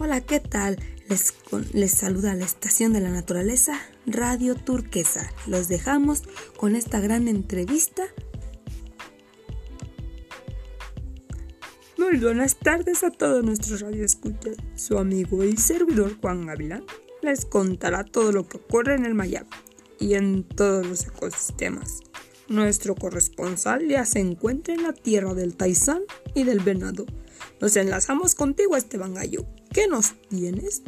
Hola, ¿qué tal? Les, les, saluda la estación de la naturaleza, Radio Turquesa. Los dejamos con esta gran entrevista. Muy buenas tardes a todos nuestros radioescuchas. Su amigo y servidor Juan Gavilán les contará todo lo que ocurre en el Mayab y en todos los ecosistemas. Nuestro corresponsal ya se encuentra en la tierra del Taizán y del Venado. Nos enlazamos contigo, Esteban Gallo. ¿Qué nos tienes?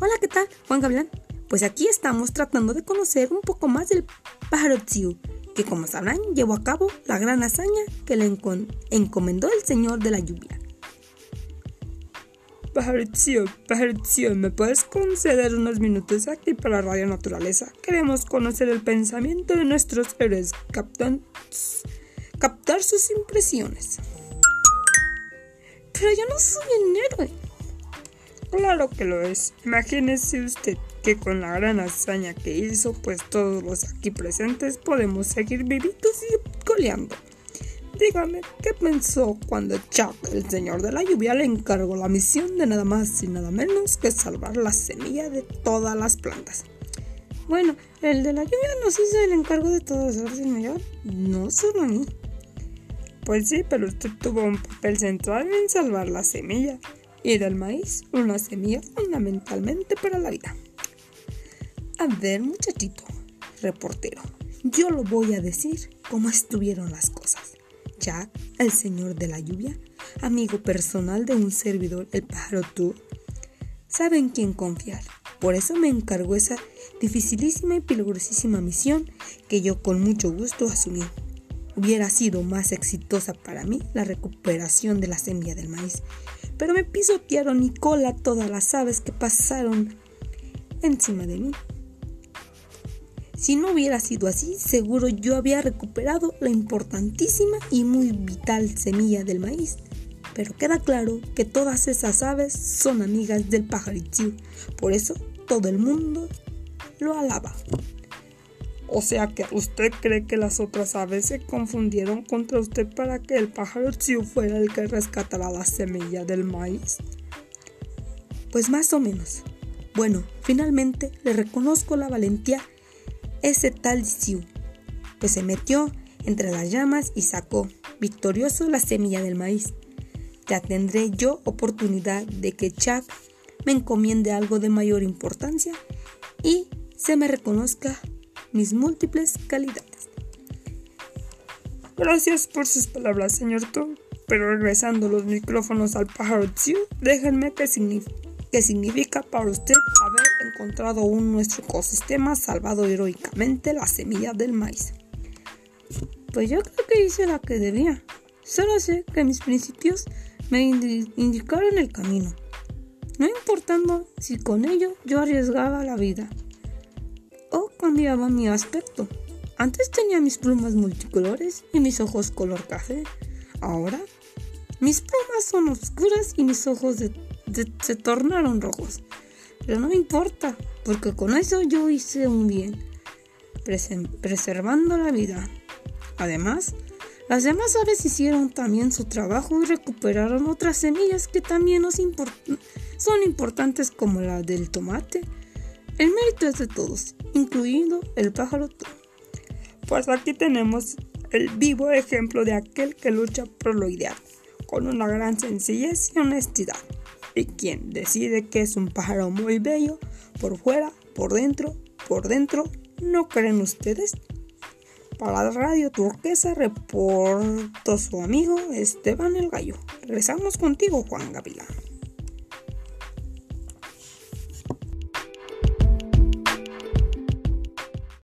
Hola, ¿qué tal? Juan Gavilán. Pues aquí estamos tratando de conocer un poco más del pájaro Tsiu, que como sabrán llevó a cabo la gran hazaña que le encomendó el Señor de la Lluvia. Pajarizio, Pajarizio, ¿me puedes conceder unos minutos aquí para Radio Naturaleza? Queremos conocer el pensamiento de nuestros héroes, captar sus impresiones. Pero yo no soy un héroe. Claro que lo es. Imagínese usted que con la gran hazaña que hizo, pues todos los aquí presentes podemos seguir vivitos y coleando. Dígame, ¿qué pensó cuando Chuck, el señor de la lluvia, le encargó la misión de nada más y nada menos que salvar la semilla de todas las plantas? Bueno, el de la lluvia nos hizo el encargo de todas las no solo a mí. Pues sí, pero usted tuvo un papel central en salvar la semilla y del maíz, una semilla fundamentalmente para la vida. A ver, muchachito, reportero, yo lo voy a decir cómo estuvieron las cosas. Jack, el señor de la lluvia, amigo personal de un servidor, el pájaro tú, saben quién confiar. Por eso me encargó esa dificilísima y peligrosísima misión que yo con mucho gusto asumí. Hubiera sido más exitosa para mí la recuperación de la semilla del maíz, pero me pisotearon y cola todas las aves que pasaron encima de mí. Si no hubiera sido así, seguro yo había recuperado la importantísima y muy vital semilla del maíz. Pero queda claro que todas esas aves son amigas del pajarito, por eso todo el mundo lo alaba. O sea que usted cree que las otras aves se confundieron contra usted para que el pájaro Tsiu fuera el que rescatara la semilla del maíz. Pues más o menos. Bueno, finalmente le reconozco la valentía ese tal Siu, pues se metió entre las llamas y sacó victorioso la semilla del maíz. Ya tendré yo oportunidad de que Chuck me encomiende algo de mayor importancia y se me reconozca mis múltiples calidades. Gracias por sus palabras, señor Tom. Pero regresando los micrófonos al pájaro Tsiu, déjenme que significa ¿Qué significa para usted haber encontrado un nuestro ecosistema salvado heroicamente la semilla del maíz. Pues yo creo que hice la que debía. Solo sé que mis principios me indicaron el camino, no importando si con ello yo arriesgaba la vida o cambiaba mi aspecto. Antes tenía mis plumas multicolores y mis ojos color café. Ahora mis plumas son oscuras y mis ojos se tornaron rojos. Pero no me importa, porque con eso yo hice un bien, preservando la vida. Además, las demás aves hicieron también su trabajo y recuperaron otras semillas que también son importantes como la del tomate. El mérito es de todos, incluido el pájaro. Pues aquí tenemos el vivo ejemplo de aquel que lucha por lo ideal, con una gran sencillez y honestidad y quien decide que es un pájaro muy bello, por fuera, por dentro, por dentro, ¿no creen ustedes? Para la radio turquesa reportó su amigo Esteban el Gallo. Regresamos contigo, Juan Gavilán.